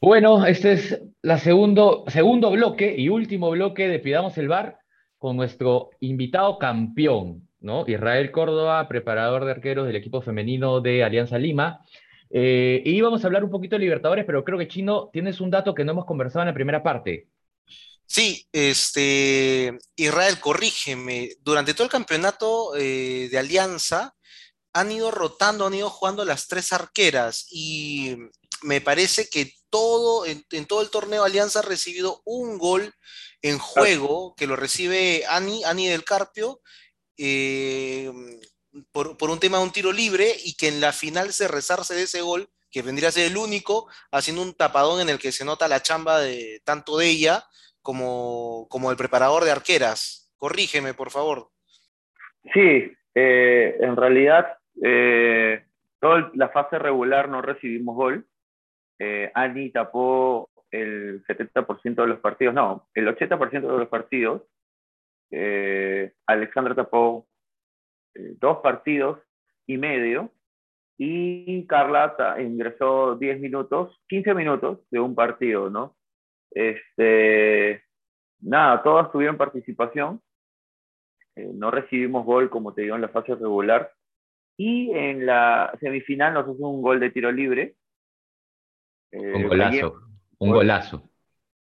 Bueno, este es la segundo, segundo bloque y último bloque de Pidamos el Bar con nuestro invitado campeón, ¿no? Israel Córdoba, preparador de arqueros del equipo femenino de Alianza Lima. Eh, y íbamos a hablar un poquito de Libertadores, pero creo que Chino, tienes un dato que no hemos conversado en la primera parte. Sí, este, Israel, corrígeme. Durante todo el campeonato eh, de Alianza han ido rotando, han ido jugando las tres arqueras y me parece que todo, en, en todo el torneo Alianza ha recibido un gol en juego que lo recibe Ani, Ani del Carpio, eh, por, por un tema de un tiro libre y que en la final se resarce de ese gol, que vendría a ser el único, haciendo un tapadón en el que se nota la chamba de tanto de ella como, como el preparador de arqueras. Corrígeme, por favor. Sí, eh, en realidad, eh, toda la fase regular no recibimos gol. Eh, Ani tapó el 70% de los partidos, no, el 80% de los partidos. Eh, Alexandra tapó eh, dos partidos y medio y Carla ingresó 10 minutos, 15 minutos de un partido, ¿no? Este, nada, todas tuvieron participación. Eh, no recibimos gol, como te digo, en la fase regular. Y en la semifinal nos hizo un gol de tiro libre. Eh, Un golazo, un Gol. golazo,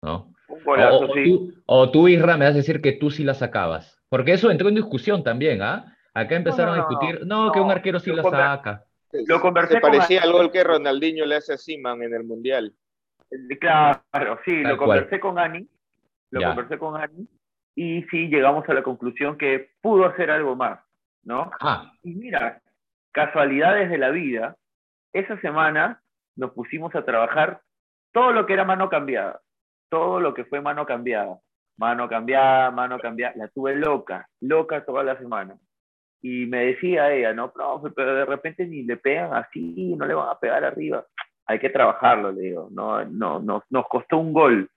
¿no? Un O, golazo, o sí. tú, o tú, Isra, me vas a decir que tú sí la sacabas. Porque eso entró en discusión también, ¿ah? Acá empezaron no, a discutir, no, que un arquero sí la conver- saca. Lo conversé Se con parecía al Ani. gol que Ronaldinho le hace a Seaman en el Mundial. Claro, sí, Tal lo cual. conversé con Ani, lo Ya. conversé con Ani, y sí llegamos a la conclusión que pudo hacer algo más, ¿no? Ah, Y mira, casualidades de la vida, esa semana nos pusimos a trabajar todo lo que era mano cambiada, todo lo que fue mano cambiada, mano cambiada, mano cambiada, la tuve loca, loca toda la semana. Y me decía ella, no, profe, pero de repente ni le pegan así, no le van a pegar arriba. Hay que trabajarlo, le digo, no, no, nos, nos costó un gol.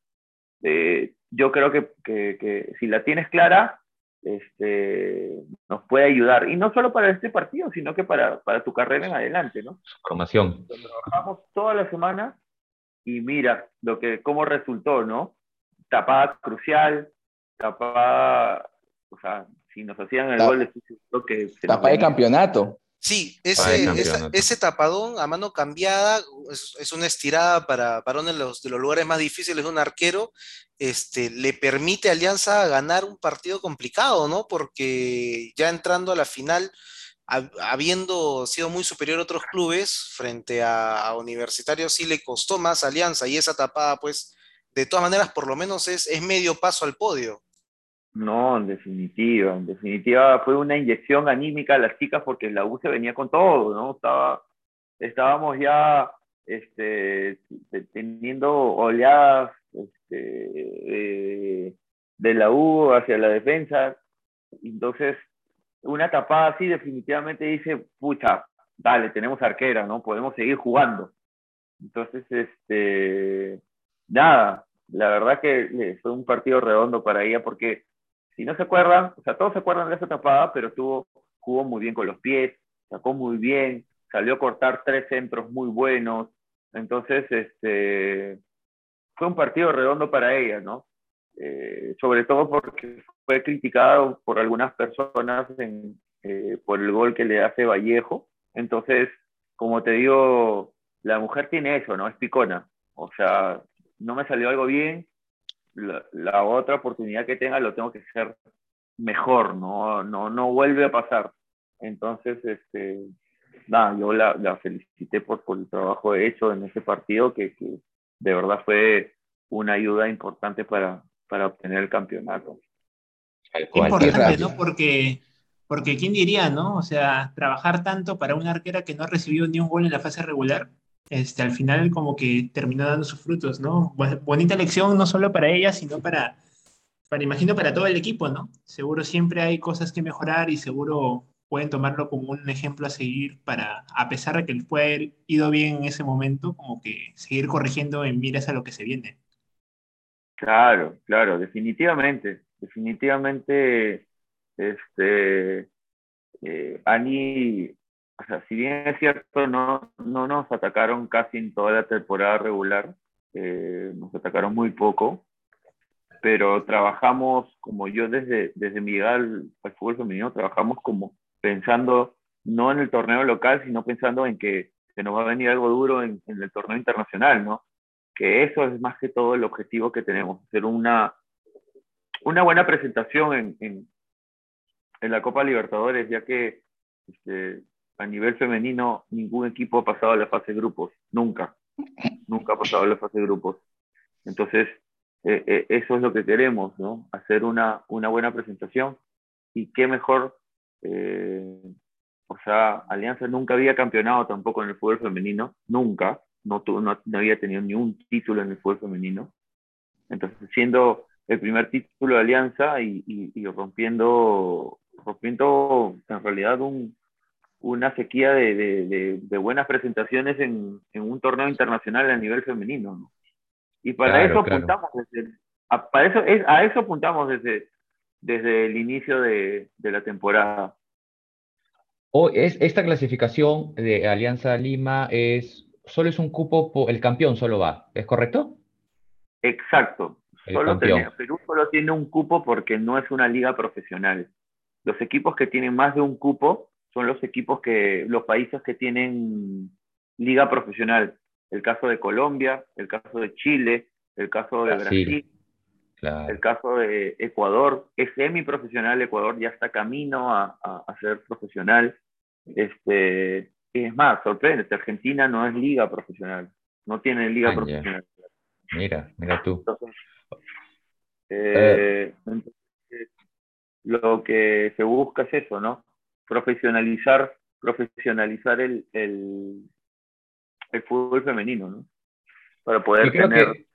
Eh, yo creo que, que, que si la tienes clara, este, nos puede ayudar. Y no solo para este partido, sino que para, para tu carrera en adelante, ¿no? formación. Trabajamos toda la semana y mira lo que, cómo resultó, ¿no? Tapada crucial, tapada, o sea, si nos hacían el Ta- gol, seguro que se nos Tapa de campeonato. Sí, ese, esa- ese tapadón a mano cambiada es, es una estirada para, para uno de los, de los lugares más difíciles de un arquero. Este, le permite a Alianza ganar un partido complicado, ¿no? Porque ya entrando a la final, hab- habiendo sido muy superior a otros clubes, frente a, a Universitario sí le costó más a Alianza y esa tapada, pues, de todas maneras, por lo menos es, es medio paso al podio. No, en definitiva, en definitiva fue una inyección anímica a las chicas porque la U se venía con todo, ¿no? Estaba, estábamos ya este, te- teniendo oleadas este, de, la U hacia la defensa, entonces una tapada así definitivamente dice, pucha, dale, tenemos arquera, ¿no? Podemos seguir jugando. Entonces, este, nada, la verdad que fue un partido redondo para ella porque si no se acuerdan, o sea, todos se acuerdan de esa tapada, pero tuvo, jugó muy bien con los pies, sacó muy bien, salió a cortar tres centros muy buenos. Entonces, este, fue un partido redondo para ella, ¿no? Eh, sobre todo porque fue criticado por algunas personas eh, por el gol que le hace Vallejo. Entonces, como te digo, la mujer tiene eso, ¿no? Es picona. O sea, no me salió algo bien, la, la otra oportunidad que tenga lo tengo que hacer mejor, no, no, no vuelve a pasar. Entonces, este, nada, yo la, la felicité por, por el trabajo hecho en ese partido, que, que de verdad fue una ayuda importante para, para obtener el campeonato. Importante. ¿no? Porque, porque quién diría, ¿no? O sea, trabajar tanto para una arquera que no ha recibido ni un gol en la fase regular, este, al final como que terminó dando sus frutos, ¿no? Bonita lección no solo para ella, sino para, para, imagino, para todo el equipo, ¿no? Seguro siempre hay cosas que mejorar y seguro pueden tomarlo como un ejemplo a seguir para, a pesar de que les puede haber ido bien en ese momento, como que seguir corrigiendo en miras a lo que se viene. Claro, claro, definitivamente, definitivamente, este, eh, Ani, o sea, si bien es cierto, no, no nos atacaron casi en toda la temporada regular, eh, nos atacaron muy poco, pero trabajamos, como yo desde, desde mi llegada al, fútbol femenino, trabajamos como pensando no en el torneo local, sino pensando en que se nos va a venir algo duro en, en el torneo internacional, ¿no? Que eso es más que todo el objetivo que tenemos, hacer una, una buena presentación en, en, la Copa Libertadores, ya que este, a nivel femenino ningún equipo ha pasado a la fase de grupos, nunca, nunca ha pasado a la fase de grupos. Entonces, eh, eh, eso es lo que queremos, ¿no? Hacer una, una buena presentación y qué mejor, eh, o sea, Alianza nunca había campeonado tampoco en el fútbol femenino, nunca, no, no, no había tenido ni un título en el fútbol femenino. Entonces, siendo el primer título de Alianza y, y, y rompiendo, rompiendo en realidad un, una sequía de, de, de, buenas presentaciones en, en, un torneo internacional a nivel femenino. ¿no? Y para claro, eso claro. apuntamos desde, a, para eso, es, a eso apuntamos desde, desde el inicio de, de la temporada. O es, esta clasificación de Alianza Lima es solo es un cupo, el campeón solo va, ¿es correcto? Exacto. Solo Perú solo tiene un cupo porque no es una liga profesional. Los equipos que tienen más de un cupo son los equipos que, los países que tienen liga profesional. El caso de Colombia, el caso de Chile, el caso de Brasil, Brasil claro. el caso de Ecuador. Es semiprofesional, Ecuador ya está camino a, a, a ser profesional. Este, es más, sorprende, Argentina no es liga profesional, no tiene liga ya. profesional. Mira, mira tú. Entonces, eh, entonces, lo que se busca es eso, ¿no? Profesionalizar, profesionalizar el, el, el fútbol femenino, ¿no? Para poder tener que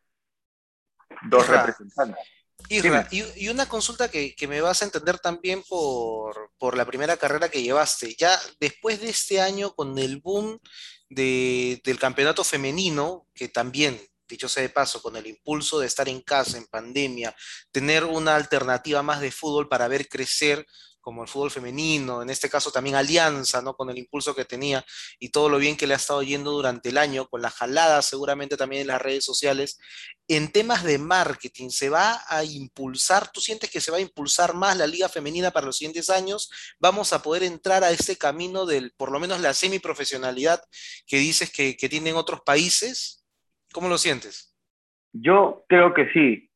dos Isra, representantes. Isra, y, y una consulta que, que me vas a entender también por, por la primera carrera que llevaste. Ya después de este año, con el boom de- del campeonato femenino, que también, dicho sea de paso, con el impulso de estar en casa, en pandemia, tener una alternativa más de fútbol para ver crecer como el fútbol femenino, en este caso también Alianza, ¿no? Con el impulso que tenía y todo lo bien que le ha estado yendo durante el año, con la jalada seguramente también en las redes sociales. En temas de marketing, ¿se va a impulsar? ¿Tú sientes que se va a impulsar más la liga femenina para los siguientes años? ¿Vamos a poder entrar a este camino del, por lo menos la semiprofesionalidad que dices que, que tienen otros países? ¿Cómo lo sientes? Yo creo que sí.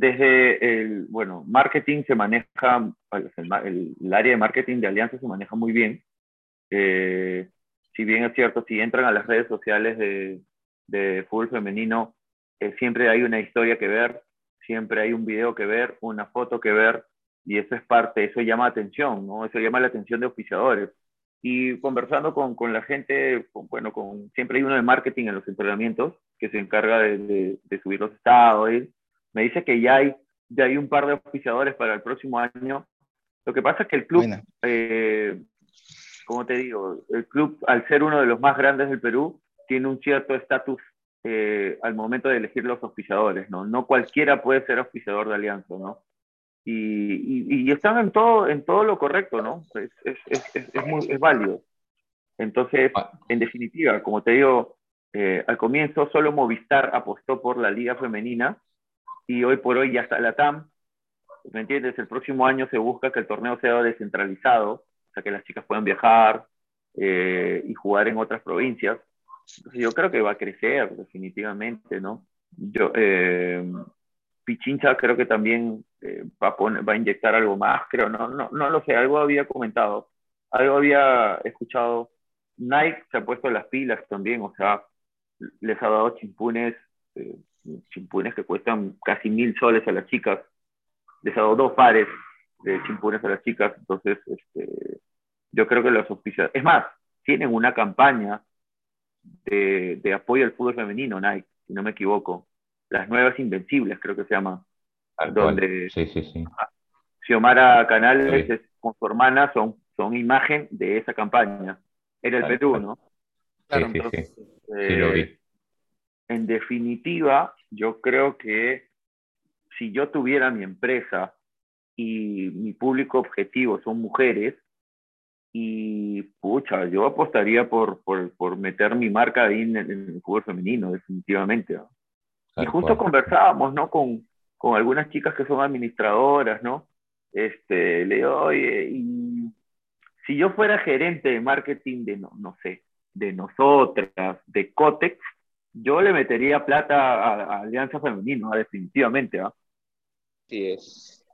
Desde el, bueno, marketing se maneja, el, área de marketing de Alianza se maneja muy bien. Eh, si bien es cierto, si entran a las redes sociales de, de fútbol femenino, eh, siempre hay una historia que ver, siempre hay un video que ver, una foto que ver, y eso es parte, eso llama atención, ¿no? Eso llama la atención de oficiadores. Y conversando con, con la gente, bueno, con, siempre hay uno de marketing en los entrenamientos que se encarga de, de, de subir los estados. ¿eh? Me dice que ya hay, ya hay un par de oficiadores para el próximo año. Lo que pasa es que el club, eh, como te digo, el club, al ser uno de los más grandes del Perú, tiene un cierto estatus eh, al momento de elegir los oficiadores, ¿no? No cualquiera puede ser oficiador de Alianza, ¿no? Y, y, y, están en todo, en todo lo correcto, ¿no? Es, es, es, es, muy, es válido. Entonces, en definitiva, como te digo, eh, al comienzo solo Movistar apostó por la liga femenina y hoy por hoy ya está la TAM. ¿Me entiendes? El próximo año se busca que el torneo sea descentralizado, o sea, que las chicas puedan viajar eh, y jugar en otras provincias. Entonces, yo creo que va a crecer definitivamente, ¿no? Yo, eh, Pichincha creo que también eh, va, a poner, va, a inyectar algo más, creo, no, no, no lo sé, algo había comentado, algo había escuchado. Nike se ha puesto las pilas también, o sea, les ha dado chimpunes, eh, chimpunes que cuestan casi mil soles a las chicas, les ha dado dos pares de chimpunes a las chicas, entonces este, yo creo que los oficiales, es más, tienen una campaña de, de apoyo al fútbol femenino, Nike, si no me equivoco, las nuevas invencibles, creo que se llama. Donde sí, sí, sí. Xiomara Canales sí. con su hermana son, son imagen de esa campaña. Era el Perú. ¿no? Claro, sí, entonces, sí. Eh, sí, lo vi. En definitiva, yo creo que si yo tuviera mi empresa y mi público objetivo son mujeres, y pucha, yo apostaría por, por, por meter mi marca ahí en el, en el fútbol femenino, definitivamente. ¿no? y justo conversábamos, ¿no? Con, con algunas chicas que son administradoras, ¿no? Este, le digo, oye, y si yo fuera gerente de marketing de, no, no sé, de nosotras, de Cotex, yo le metería plata a, Alianza Femenino, definitivamente, ¿ah? Sí es.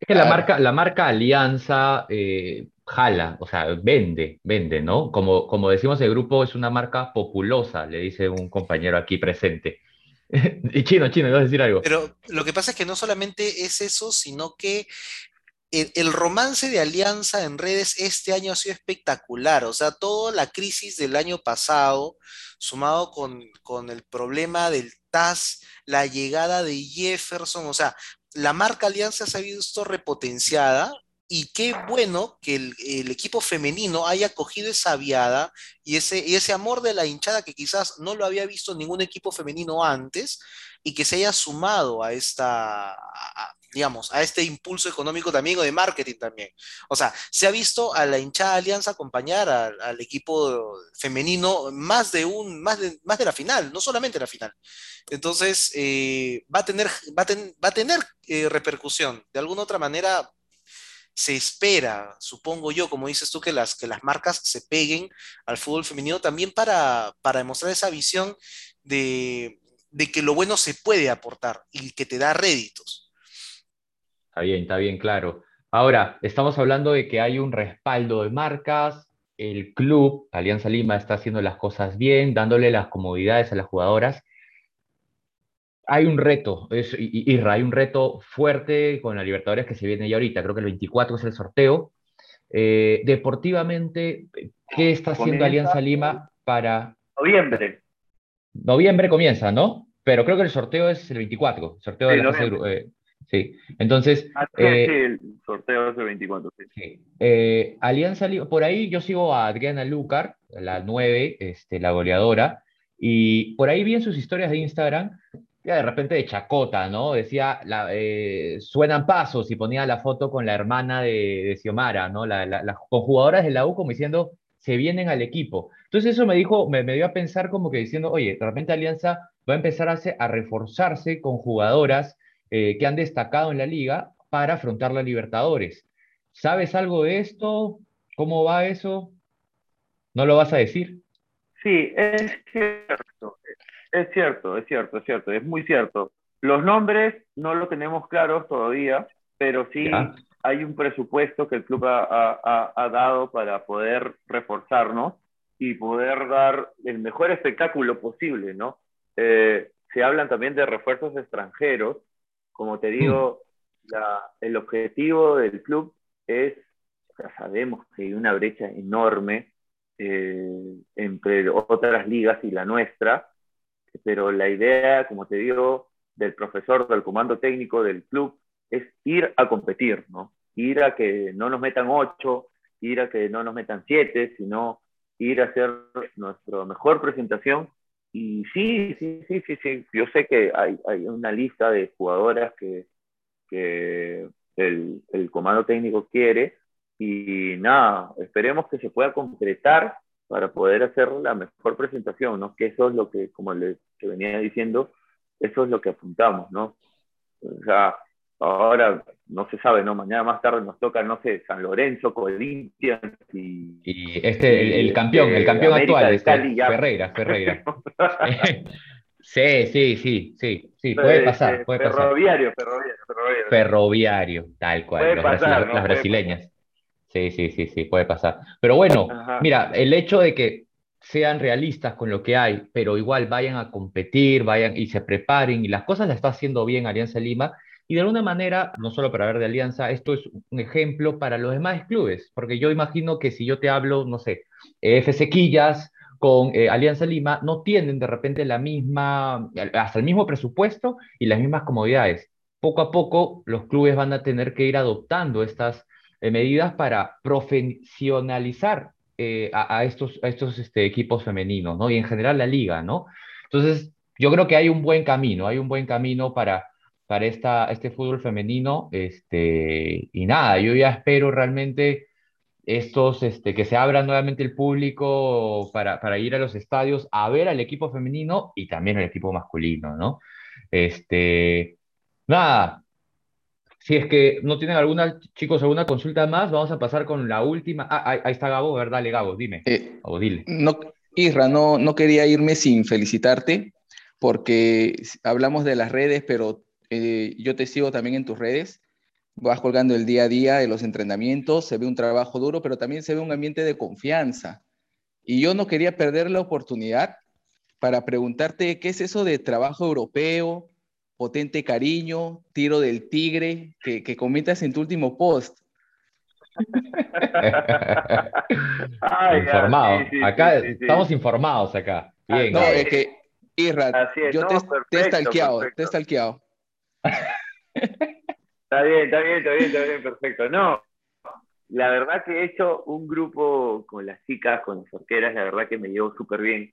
Es que la marca, la marca Alianza eh, jala, o sea, vende, vende, ¿no? Como, como decimos, el grupo es una marca populosa, le dice un compañero aquí presente. y chino, chino, vas a decir algo. Pero lo que pasa es que no solamente es eso, sino que el, romance de Alianza en redes este año ha sido espectacular. O sea, toda la crisis del año pasado, sumado con, con el problema del TAS, la llegada de Jefferson, o sea, la marca Alianza se ha visto repotenciada y qué bueno que el, equipo femenino haya cogido esa viada y ese, ese amor de la hinchada que quizás no lo había visto ningún equipo femenino antes y que se haya sumado a esta, digamos, a este impulso económico también o de marketing también. O sea, se ha visto a la hinchada Alianza acompañar al equipo femenino más de un, más de, más de la final, no solamente la final. Entonces, eh, va a tener, va va a tener eh, repercusión. De alguna otra manera, se espera, supongo yo, como dices tú, que las, que las marcas se peguen al fútbol femenino también para, para demostrar esa visión de, de que lo bueno se puede aportar y que te da réditos. Está bien, está bien, claro. Ahora, estamos hablando de que hay un respaldo de marcas, el club, Alianza Lima, está haciendo las cosas bien, dándole las comodidades a las jugadoras, hay un reto, es, Irra, hay un reto fuerte con la Libertadores que se viene ya ahorita, creo que el 24 es el sorteo. Eh, deportivamente, ¿qué está haciendo Alianza Lima para... Noviembre. Noviembre comienza, ¿no? Pero creo que el sorteo es el 24, sorteo de eh, Sí, entonces... Ah, eh, el sorteo es el 24, sí. Alianza Lima, por ahí yo sigo a Adriana Lucar, la 9, este, la goleadora, y por ahí vi en sus historias de Instagram ya de repente de chacota, ¿no? Decía, la, eh, suenan pasos y ponía la foto con la hermana de, Xiomara, ¿no? La, las jugadoras de la U como diciendo, se vienen al equipo. Entonces eso me dijo, me, dio a pensar como que diciendo, oye, de repente Alianza va a empezar a, a reforzarse con jugadoras eh, que han destacado en la liga para afrontar la Libertadores. ¿Sabes algo de esto? ¿Cómo va eso? ¿No lo vas a decir? Sí, es cierto. Es cierto, es cierto, es cierto, es muy cierto. Los nombres no los tenemos claros todavía, pero sí hay un presupuesto que el club ha, dado para poder reforzarnos y poder dar el mejor espectáculo posible, ¿no? Eh, se hablan también de refuerzos extranjeros. Como te digo, mm. el objetivo del club es, ya sabemos que hay una brecha enorme eh, entre otras ligas y la nuestra, pero la idea, como te digo, del profesor, del comando técnico del club, es ir a competir, ¿no? Ir a que no nos metan ocho, ir a que no nos metan siete, sino ir a hacer nuestra mejor presentación. Y sí, sí, sí, sí, sí. Yo sé que hay, hay una lista de jugadoras que, que el, el comando técnico quiere. Y nada, esperemos que se pueda concretar para poder hacer la mejor presentación, ¿no? Que eso es lo que, como les venía diciendo, eso es lo que apuntamos, ¿no? O sea, ahora no se sabe, ¿no? Mañana más tarde nos toca, no sé, San Lorenzo, Corinthians y... Y este, el, campeón, el campeón actual, este, Ferreira, Ferreira. sí, sí, sí, sí, sí, puede pasar, puede pasar. Ferroviario, ferroviario, ferroviario. Ferroviario, tal cual, las brasileñas. Sí, sí, sí, sí, puede pasar. Pero bueno, mira, el hecho de que sean realistas con lo que hay, pero igual vayan a competir, vayan y se preparen, y las cosas las está haciendo bien Alianza Lima, y de alguna manera, no solo para ver de Alianza, esto es un ejemplo para los demás clubes, porque yo imagino que si yo te hablo, no sé, FC Quillas con eh, Alianza Lima, no tienen de repente la misma, hasta el mismo presupuesto y las mismas comodidades. Poco a poco los clubes van a tener que ir adoptando estas eh, medidas para profesionalizar eh, a, estos, estos este, equipos femeninos, ¿no? Y en general la liga, ¿no? Entonces, yo creo que hay un buen camino, hay un buen camino para, para esta, este fútbol femenino, este, y nada, yo ya espero realmente estos, este, que se abra nuevamente el público para, para ir a los estadios a ver al equipo femenino y también al equipo masculino, ¿no? Este, nada, si es que no tienen alguna, chicos, alguna consulta más, vamos a pasar con la última. Ah, ahí, ahí está Gabo, a ver, dale, Gabo, dime. Eh, O dile. no, Isra, no, no quería irme sin felicitarte porque hablamos de las redes, pero eh, yo te sigo también en tus redes. Vas colgando el día a día de los entrenamientos, se ve un trabajo duro, pero también se ve un ambiente de confianza. Y yo no quería perder la oportunidad para preguntarte qué es eso de trabajo europeo, potente cariño, tiro del tigre, que, que comentas en tu último post. Ay, ya, Informados. sí, sí, acá sí, sí, sí. estamos informados acá. Bien. No, es que, Isra, yo no, te, te he perfecto, stalkeado, te he perfecto. stalkeado. Está bien, está bien, está bien, está bien, perfecto. No, la verdad que he hecho un grupo con las chicas, con las arqueras, la verdad que me llevo súper bien.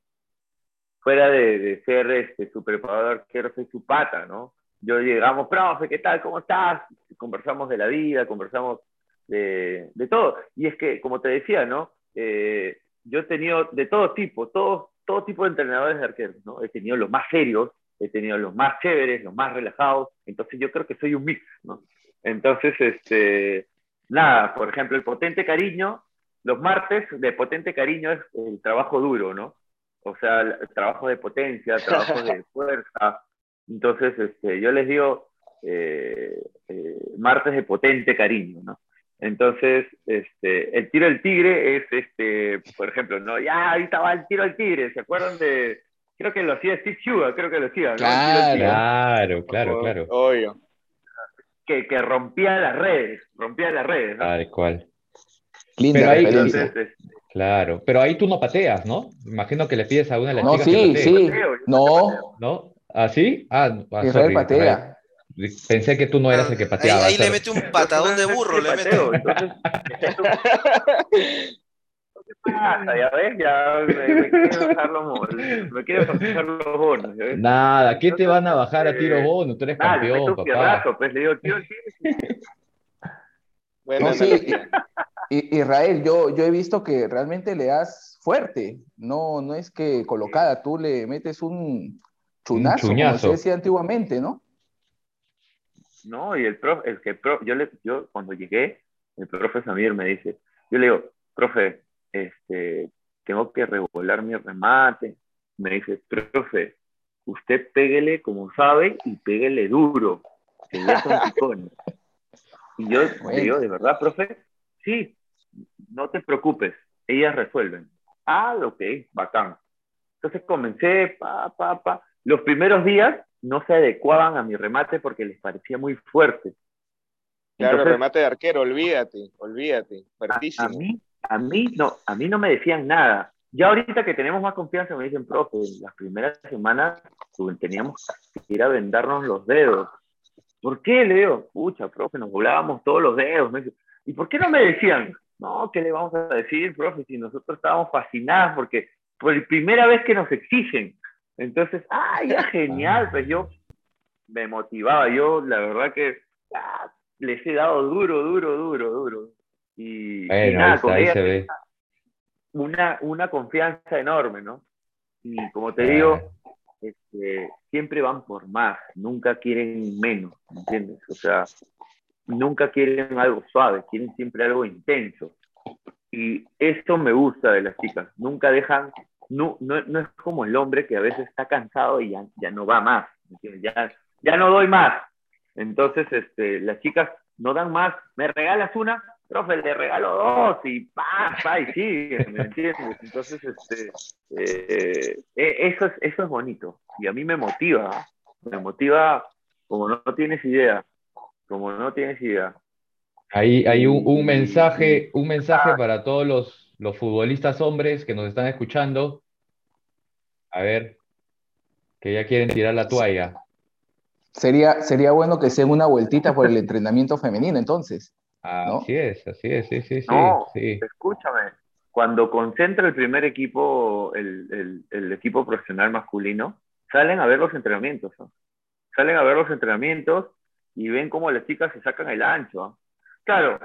Fuera de, ser este, su preparador arquero, soy su pata, ¿no? Yo llegamos, profe, ¿qué tal? ¿Cómo estás? Conversamos de la vida, conversamos de, de todo. Y es que, como te decía, ¿no? Eh, yo he tenido de todo tipo, todo, todo tipo de entrenadores de arqueros, ¿no? He tenido los más serios, he tenido los más chéveres, los más relajados, entonces yo creo que soy un mix, ¿no? Entonces, este, nada, por ejemplo, el potente cariño, los martes de potente cariño es el trabajo duro, ¿no? O sea, el trabajo de potencia, trabajo de fuerza. Entonces, este, yo les digo eh, eh, martes de potente cariño, ¿no? Entonces, este, el tiro del tigre es, este, por ejemplo, ¿no? Ya, ahorita va el tiro del tigre, ¿se acuerdan de...? Creo que lo hacía Steve Sugar, creo que lo hacía, Claro. Claro, claro, claro. Obvio. que, que rompía las redes, rompía las redes, ¿no? Tal cual. Linda Pero ahí- referencia. Entonces, Claro. Pero ahí tú no pateas, ¿no? Imagino que le pides a una de las No, chicas que sí, patee, sí. pateo, No, ¿no? ¿Ah, sí? Ah, ah, Israel patea. Pensé que tú no eras el que Ahí, pateaba. ahí le mete un patadón de burro, le mete. entonces, ¿qué pasa? Ya ves, ya me, me quieren bajar los bonos, me quieren bajar los bonos, ¿ya ves? Nada, ¿qué te van a bajar a tiro bono? Tú eres Ah, le meto campeón, papá. pues le digo, tío, sí, Buena No, sí, Israel, yo, yo he visto que realmente le das fuerte, no, no es que colocada, tú le metes un chunazo, como chuñazo. se decía antiguamente, ¿no? No, y el profe, el que pro- yo, le, yo cuando llegué, el profe Samir me dice, yo le digo, profe, este, tengo que regular mi remate. Me dice, profe, usted péguele como sabe y péguele duro, que ya son picones. Y yo Bueno. digo, ¿de verdad, profe? Sí, no te preocupes, ellas resuelven. Ah, ok, bacán. Entonces comencé, pa, pa, pa. Los primeros días no se adecuaban a mi remate porque les parecía muy fuerte. Claro, Entonces, remate de arquero, olvídate, olvídate, a, fuertísimo. a mí, a mí no, a mí no me decían nada. Ya ahorita que tenemos más confianza me dicen, profe, las primeras semanas teníamos que ir a vendarnos los dedos. ¿Por qué? Le digo, pucha, profe, nos volábamos todos los dedos. ¿y por qué no me decían? No, ¿qué le vamos a decir, profe? Si nosotros estábamos fascinados porque por primera vez que nos exigen. Entonces, ah, ya genial, pues yo me motivaba. Yo, la verdad que ah, les he dado duro, duro, duro, duro. Y, y Bueno, ahí, nada, está, con ahí ellas se ve. una, una confianza enorme, ¿no? Y como te digo, este, siempre van por más, nunca quieren menos, ¿me entiendes? O sea, nunca quieren algo suave, quieren siempre algo intenso. Y eso me gusta de las chicas, nunca dejan, no, no, no es como el hombre que a veces está cansado y ya, ya no va más, ¿me entiendes? Ya, ya no doy más. Entonces, este, las chicas no dan más, me regalas una, profe, le regalo dos y pa, pa, y sigue, ¿me entiendes? Entonces, este, eh, eh, eso, es, eso es bonito y a mí me motiva, me motiva como no, no tienes idea, como no tienes idea. Ahí hay un, un mensaje, un mensaje Ah. para todos los, los futbolistas hombres que nos están escuchando. A ver, que ya quieren tirar la toalla. Sería, sería bueno que sea una vueltita por el entrenamiento femenino, entonces. ¿No? Así es, así es, sí, sí, sí, No, sí. escúchame, cuando concentra el primer equipo, el, el- el equipo profesional masculino, salen a ver los entrenamientos, ¿no? Salen a ver los entrenamientos y ven cómo las chicas se sacan el ancho. ¿no? Claro,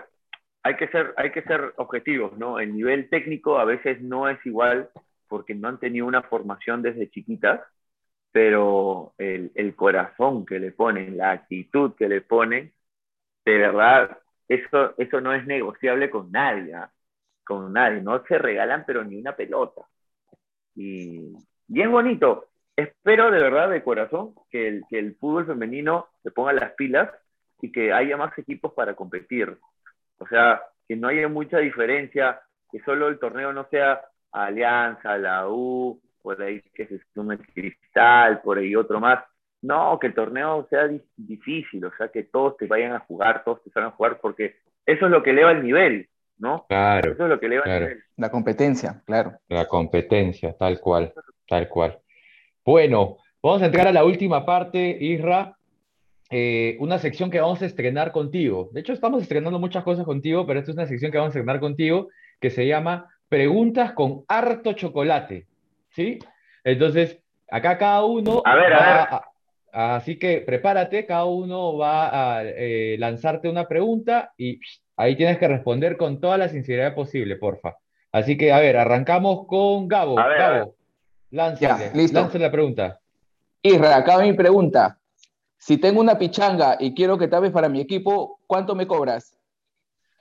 hay que, ser, hay que ser objetivos, ¿no? El nivel técnico a veces no es igual porque no han tenido una formación desde chiquitas, pero el, el corazón que le ponen, la actitud que le ponen, de verdad, eso, eso no es negociable con nadie, ¿ah? con nadie, no se regalan pero ni una pelota. Y, es bonito, espero de verdad de corazón que el, que el fútbol femenino se ponga las pilas y que haya más equipos para competir. O sea, que no haya mucha diferencia, que solo el torneo no sea Alianza, la U, por ahí que se sume Cristal, por ahí otro más. No, que el torneo sea di- difícil, o sea, que todos te vayan a jugar, todos te salgan a jugar, porque eso es lo que eleva el nivel, ¿no? Claro, Eso es lo que eleva claro. el nivel. La competencia, claro. la competencia, tal cual, tal cual. Bueno, vamos a entrar a la última parte, Isra. Eh, una sección que vamos a estrenar contigo. De hecho, estamos estrenando muchas cosas contigo, pero esta es una sección que vamos a estrenar contigo que se llama Preguntas con harto chocolate. ¿Sí? Entonces, acá cada uno A ver, a ver. a- así que prepárate, cada uno va a eh, lanzarte una pregunta y ahí tienes que responder con toda la sinceridad posible, porfa. Así que, a ver, arrancamos con Gabo. A ver, Gabo, lánzale, la pregunta. Isra, acá mi pregunta. Si tengo una pichanga y quiero que tapes para mi equipo, ¿cuánto me cobras?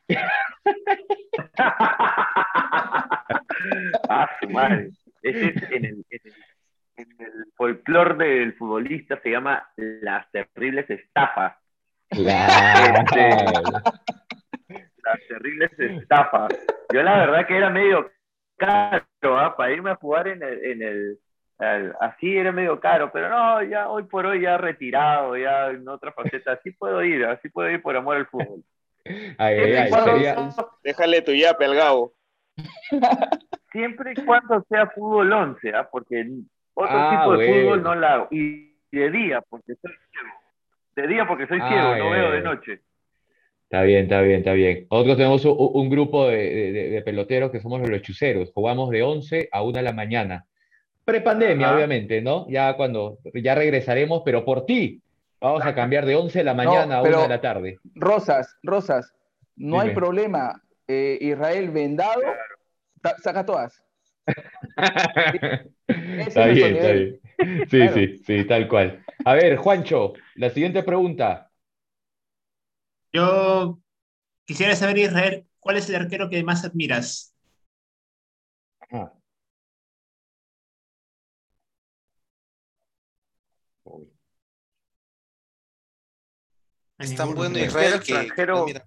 ah, madre. Ese es en el, en el, en el folclore del futbolista se llama las terribles estafas. Claro. Las terribles estafas. Yo la verdad que era medio caro, ¿ah? Para irme a jugar en el, en el así era medio caro, pero no, ya hoy por hoy ya retirado, ya en otra faceta, así puedo ir, así puedo ir por amor al fútbol. Ay, ay, Siempre y ay, cuando- sería- Déjale tu yape al Gabo. siempre y cuando sea fútbol 11, ¿ah? porque otro Ah, tipo de bueno. fútbol no la hago. Y de día, porque soy ciego. De día, porque soy Ah, ciego, no veo de noche. Está bien, está bien, está bien. Nosotros tenemos un, un grupo de, de- peloteros que somos los lechuceros. Jugamos de 11 a 1 de la mañana. Prepandemia, Ajá. obviamente, ¿no? Ya cuando, ya regresaremos, pero por ti. Vamos a cambiar de 11 de la mañana a 1 pero- de la tarde. Rosas, Rosas, no hay problema. Eh, Israel vendado, saca todas. Está es bien, está bien. Sí, Claro. sí, sí, tal cual. A ver, Juancho, la siguiente pregunta. Yo quisiera saber, Israel, ¿cuál es el arquero que más admiras? Ajá. Uy. A Es tan bueno. Israel que. extranjero. eh,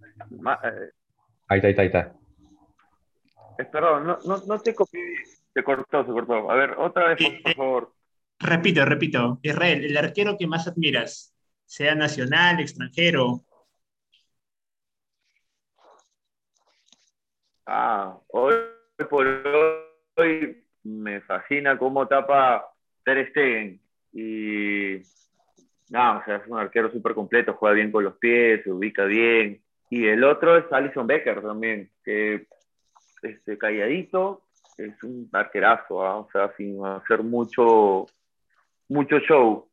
Ahí está, ahí está, ahí está. eh, perdón, no, no, no te copié. Se cortó, se cortó. A ver, otra vez, por, por favor. Repito, repito. Israel, el arquero que más admiras, sea nacional, extranjero. Ah, hoy por hoy me fascina cómo tapa Ter Stegen. Y no, o sea, es un arquero súper completo, juega bien con los pies, se ubica bien. Y el otro es Alison Becker también, que este, calladito, es un arquerazo, ¿ah? o sea, sin hacer mucho, mucho show.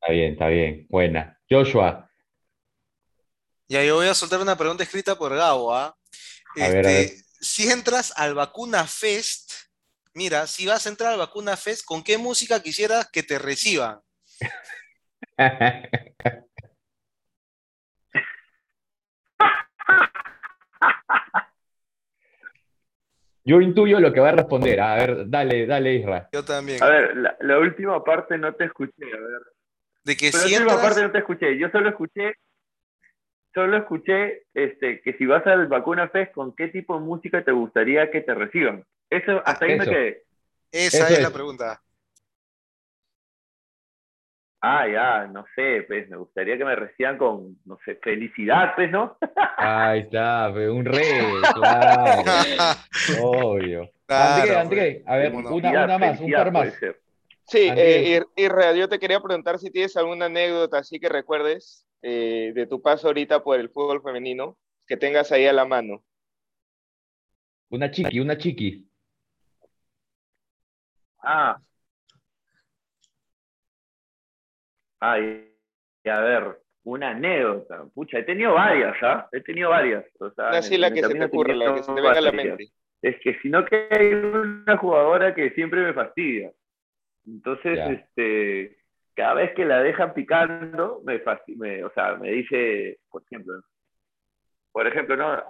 Está bien, está bien. Buena. Joshua, Ya, yo voy a soltar una pregunta escrita por Gabo, ¿ah? A ver, a ver. Este, si entras al Vacuna Fest, mira, si vas a entrar al Vacuna Fest, ¿con qué música quisieras que te reciban? Yo intuyo lo que va a responder. A ver, dale, dale, Isra. Yo también. A ver, la, la última parte no te escuché, a ver. De que Pero si la última parte no te escuché. Yo solo escuché, solo escuché este, que si vas al Vacuna Fest, ¿con qué tipo de música te gustaría que te reciban? Eso, hasta ahí me quedé. esa Eso es la pregunta. Ah, ya, no sé, pues me gustaría que me reciban con, no sé, felicidad, pues, ¿no? Ahí está, pe, un rey, claro, obvio. André, Claro, André, a ver, una, una más, un par más. Sí, eh, Israel, yo te quería preguntar si tienes alguna anécdota así que recuerdes eh, de tu paso ahorita por el fútbol femenino, que tengas ahí a la mano. Una chiqui, una chiqui. Ah. Ay, a ver, una anécdota. Pucha, he tenido varias, ¿ah? He tenido varias. O sea, así la que se he ocurra, la que se te venga a la mente. Es que si no que hay una jugadora que siempre me fastidia. Entonces, Ya. este, cada vez que la dejan picando, me, fasti- me- o sea, me dice, por ejemplo, por ejemplo, no,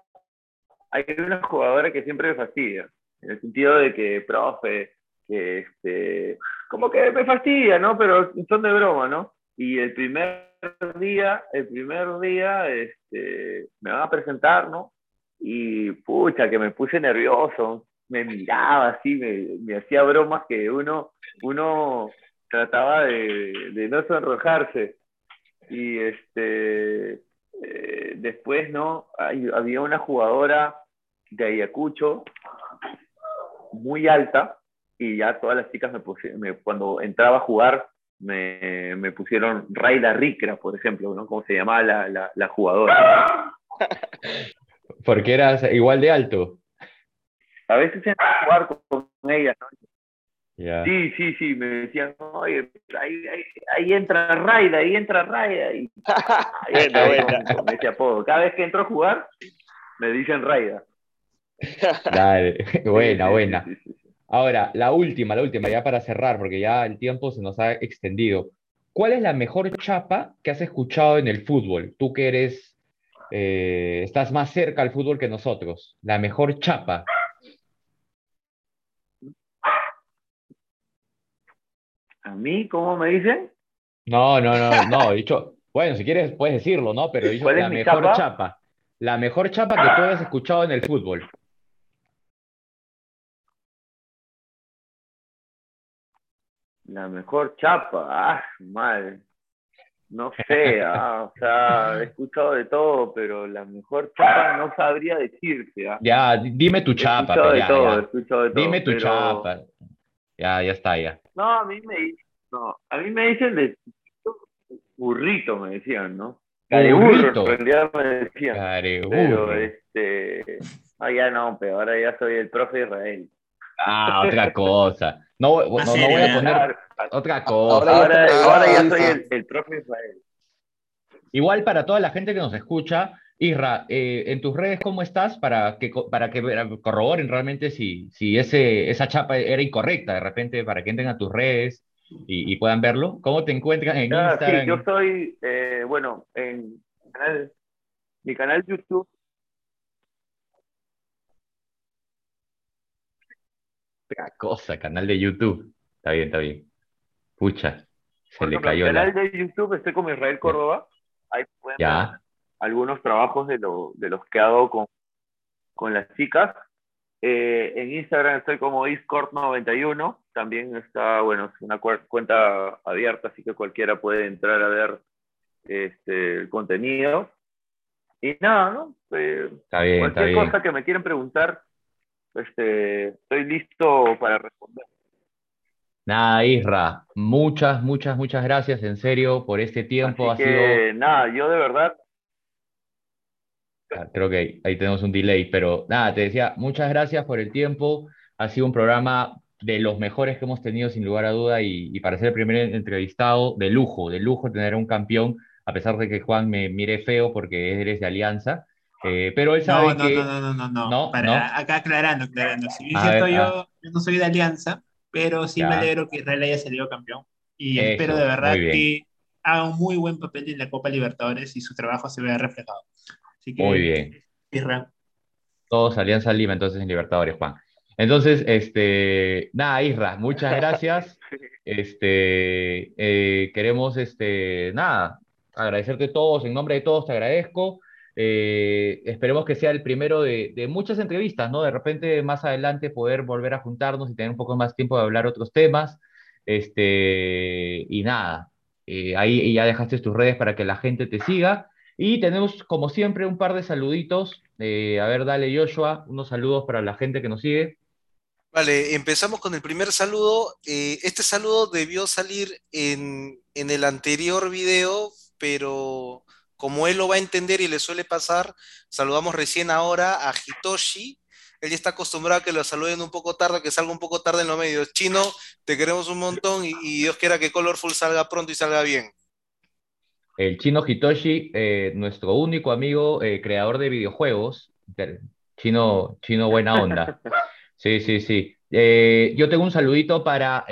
hay una jugadora que siempre me fastidia, en el sentido de que, profe, que este, como que me fastidia, ¿no? Pero son de broma, ¿no? Y el primer día, el primer día, este, me van a presentar, ¿no? Y pucha, que me puse nervioso, me miraba así, me, me hacía bromas que uno, uno trataba de, de no sonrojarse. Y este, eh, después, ¿no? Había una jugadora de Ayacucho muy alta y ya todas las chicas me pusieron, cuando entraba a jugar, me, me pusieron Raida Ricra, por ejemplo, ¿no? Como se llamaba la, la, la jugadora. Porque eras igual de alto. A veces a jugar con, con ella, ¿no? Sí, sí, sí, me decían, oye, ahí, ahí, ahí entra Raida, ahí entra Raida. Y, ahí Buena, está, buena. con- con ese apodo. Cada vez que entro a jugar, me dicen Raida. Dale. Buena, sí, buena. sí, sí, sí. Ahora, la última, la última, ya para cerrar, porque ya el tiempo se nos ha extendido. ¿Cuál es la mejor chapa que has escuchado en el fútbol? Tú que eres, eh, estás más cerca al fútbol que nosotros. La mejor chapa. ¿A mí cómo me dicen? No, no, no, no, dicho, bueno, si quieres puedes decirlo, ¿no? Pero dicho ¿Cuál es la mi mejor chapa? chapa. La mejor chapa que tú hayas escuchado en el fútbol. La mejor chapa, ah, madre. No sé, ah, o sea, he escuchado de todo, pero la mejor chapa no sabría decirte. ah. Ya, di- dime tu He chapa, escuchado pe, de ya, todo, ya. he escuchado de todo. Dime tu pero- chapa. Ya, ya está, ya. No, a mí me dicen, no, a mí me dicen de burrito, me decían, ¿no? De burro, Burrito. en realidad me decían. Pero este, ah, ya no, pero ahora ya soy el profe Israel. Ah, otra cosa. No, no, voy a poner otra cosa. Ahora ya ahora, Isra. el, el profe Israel. Igual para toda la gente que nos escucha, Isra, eh, en tus redes, ¿cómo estás? Para que, para que corroboren realmente si, si ese, esa chapa era incorrecta, de repente, para que entren a tus redes y, y puedan verlo. ¿Cómo te encuentran en Ah, Instagram? sí, yo soy, eh, bueno, en mi canal, mi canal YouTube, Otra cosa, canal de YouTube. Está bien, está bien. Pucha, se por le ejemplo, en cayó mi la... canal de YouTube estoy con Israel Córdoba. Ahí pueden ver Ya, algunos trabajos de, lo, de los que hago con, con las chicas. Eh, en Instagram estoy como Discord91. También está, bueno, es una cuer- cuenta abierta, así que cualquiera puede entrar a ver este, el contenido. Y nada, ¿no? Eh, está bien, está cualquier bien. cosa que me quieran preguntar, este, estoy listo para responder. Nada, Isra, muchas, muchas, muchas gracias, en serio, por este tiempo. Ha sido... nada, yo de verdad, Ah, Creo que ahí, ahí tenemos un delay, pero nada, te decía, muchas gracias por el tiempo. Ha sido un programa de los mejores que hemos tenido, sin lugar a duda, y, y para ser el primer entrevistado, de lujo, de lujo tener a un campeón, a pesar de que Juan me mire feo porque eres de Alianza. Eh, pero él sabe No, no, que. no, no, no, no, no. ¿No? Para, ¿No? Acá aclarando, aclarando. Si bien cierto, ver, yo, yo no soy de Alianza, pero sí me Ya. alegro que Israel haya salido campeón. Y Eso, espero de verdad que haga un muy buen papel en la Copa Libertadores y su trabajo se vea reflejado. Así que, Muy bien. Israel. Todos Alianza Lima, entonces en Libertadores, Juan. Entonces, este, nada, Isra, muchas gracias. Este, eh, queremos, este, nada, agradecerte a todos, en nombre de todos te agradezco. Eh, esperemos que sea el primero de, muchas entrevistas, ¿no? De repente más adelante poder volver a juntarnos y tener un poco más tiempo de hablar otros temas. Este, y nada, eh, ahí ya dejaste tus redes para que la gente te siga. Y tenemos, como siempre, un par de saluditos. Eh, a ver, dale, Joshua, unos saludos para la gente que nos sigue. Vale, empezamos con el primer saludo. Eh, este saludo debió salir en, en el anterior video, pero como él lo va a entender y le suele pasar, saludamos recién ahora a Hitoshi. Él ya está acostumbrado a que lo saluden un poco tarde, que salga un poco tarde en los medios. Chino, te queremos un montón y, Dios quiera que Colorful salga pronto y salga bien. El chino Hitoshi, eh, nuestro único amigo eh, creador de videojuegos. Chino, chino buena onda. Sí, sí, sí. Eh, yo tengo un saludito para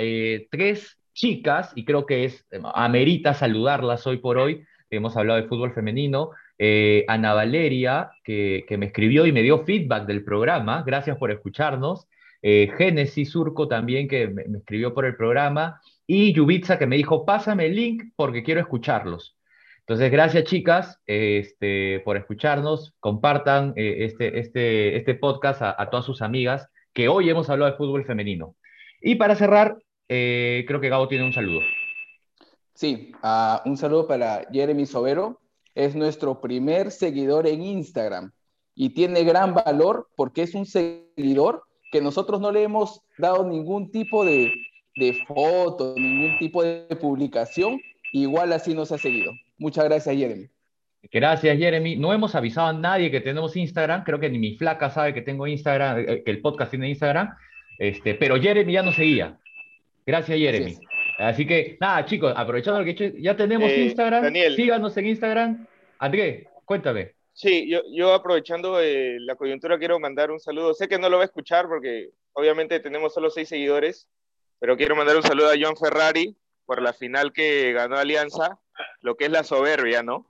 tres chicas, y creo que es, amerita saludarlas hoy por hoy, hemos hablado de fútbol femenino, eh, Ana Valeria, que, me escribió y me dio feedback del programa, gracias por escucharnos, eh, Génesis Surco también, que me, escribió por el programa, y Yubitsa, que me dijo, pásame el link porque quiero escucharlos. Entonces, gracias chicas este, por escucharnos, compartan eh, este, este, este podcast a, a todas sus amigas, que hoy hemos hablado de fútbol femenino. Y para cerrar, eh, creo que Gabo tiene un saludo. Sí, uh, un saludo para Jeremy Sobero. Es nuestro primer seguidor en Instagram y tiene gran valor porque es un seguidor que nosotros no le hemos dado ningún tipo de, de foto, ningún tipo de publicación. Igual así nos ha seguido. Muchas gracias, Jeremy. Gracias, Jeremy. No hemos avisado a nadie que tenemos Instagram. Creo que ni mi flaca sabe que tengo Instagram, eh, que el podcast tiene Instagram. Este, pero Jeremy ya nos seguía. Gracias, Jeremy. Así, Así que, nada, chicos, aprovechando que ya tenemos eh, Instagram, Daniel, síganos en Instagram. André, cuéntame. Sí, yo, yo aprovechando eh, la coyuntura quiero mandar un saludo. Sé que no lo va a escuchar porque obviamente tenemos solo seis seguidores, pero quiero mandar un saludo a John Ferrari por la final que ganó Alianza, lo que es la soberbia, ¿no?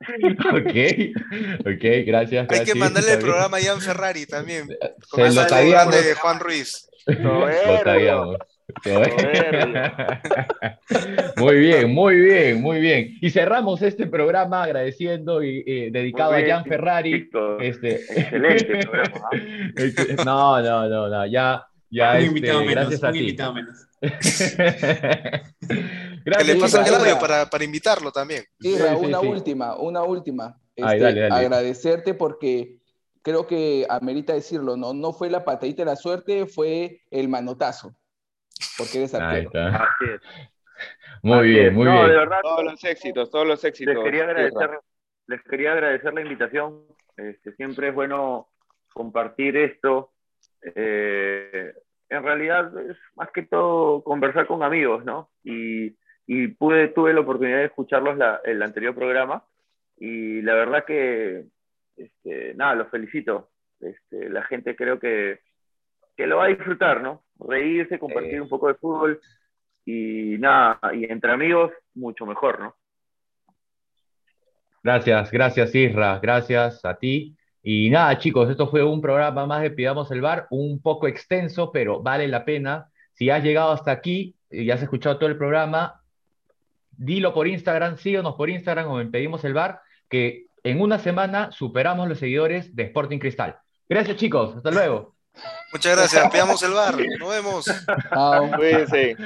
ok, ok, gracias. Hay que mandarle el programa a Jan Ferrari también. Se lo sabíamos. de Juan Ruiz. Lo sabíamos. Muy bien, muy bien, muy bien. Y cerramos este programa agradeciendo y eh, dedicado bien, a Jan Ferrari. Este... Excelente programa. No, no, no, no, ya, ya un este, invitado menos, gracias a un ti. invitado menos. que le pasa el audio para, para invitarlo también. Sí, una sí. última, una última. Ay, Este, dale, dale. Agradecerte porque creo que amerita decirlo, ¿no? No fue la patadita de la suerte, fue el manotazo. Porque eres Ahí arquero. está. Así es. Muy Así bien, es. muy no, bien. de verdad, Todos los éxitos, todos los éxitos. les quería agradecer, les quería agradecer la invitación. Este, siempre es bueno compartir esto. Eh, en realidad es más que todo conversar con amigos, ¿no? Y, y pude, tuve la oportunidad de escucharlos la, el anterior programa y la verdad que, este, nada, los felicito. Este, la gente creo que, que lo va a disfrutar, ¿no? Reírse, compartir Eh. un poco de fútbol y nada, y entre amigos, mucho mejor, ¿no? Gracias, gracias Isra, gracias a ti. Y nada, chicos, esto fue un programa más de Pidamos el Bar, un poco extenso, pero vale la pena. Si has llegado hasta aquí y has escuchado todo el programa, dilo por Instagram, síguenos por Instagram o en Pedimos el Bar, que en una semana superamos los seguidores de Sporting Cristal. Gracias, chicos. Hasta luego. Muchas gracias. Pidamos el bar. Nos vemos. Chao. Cuídense.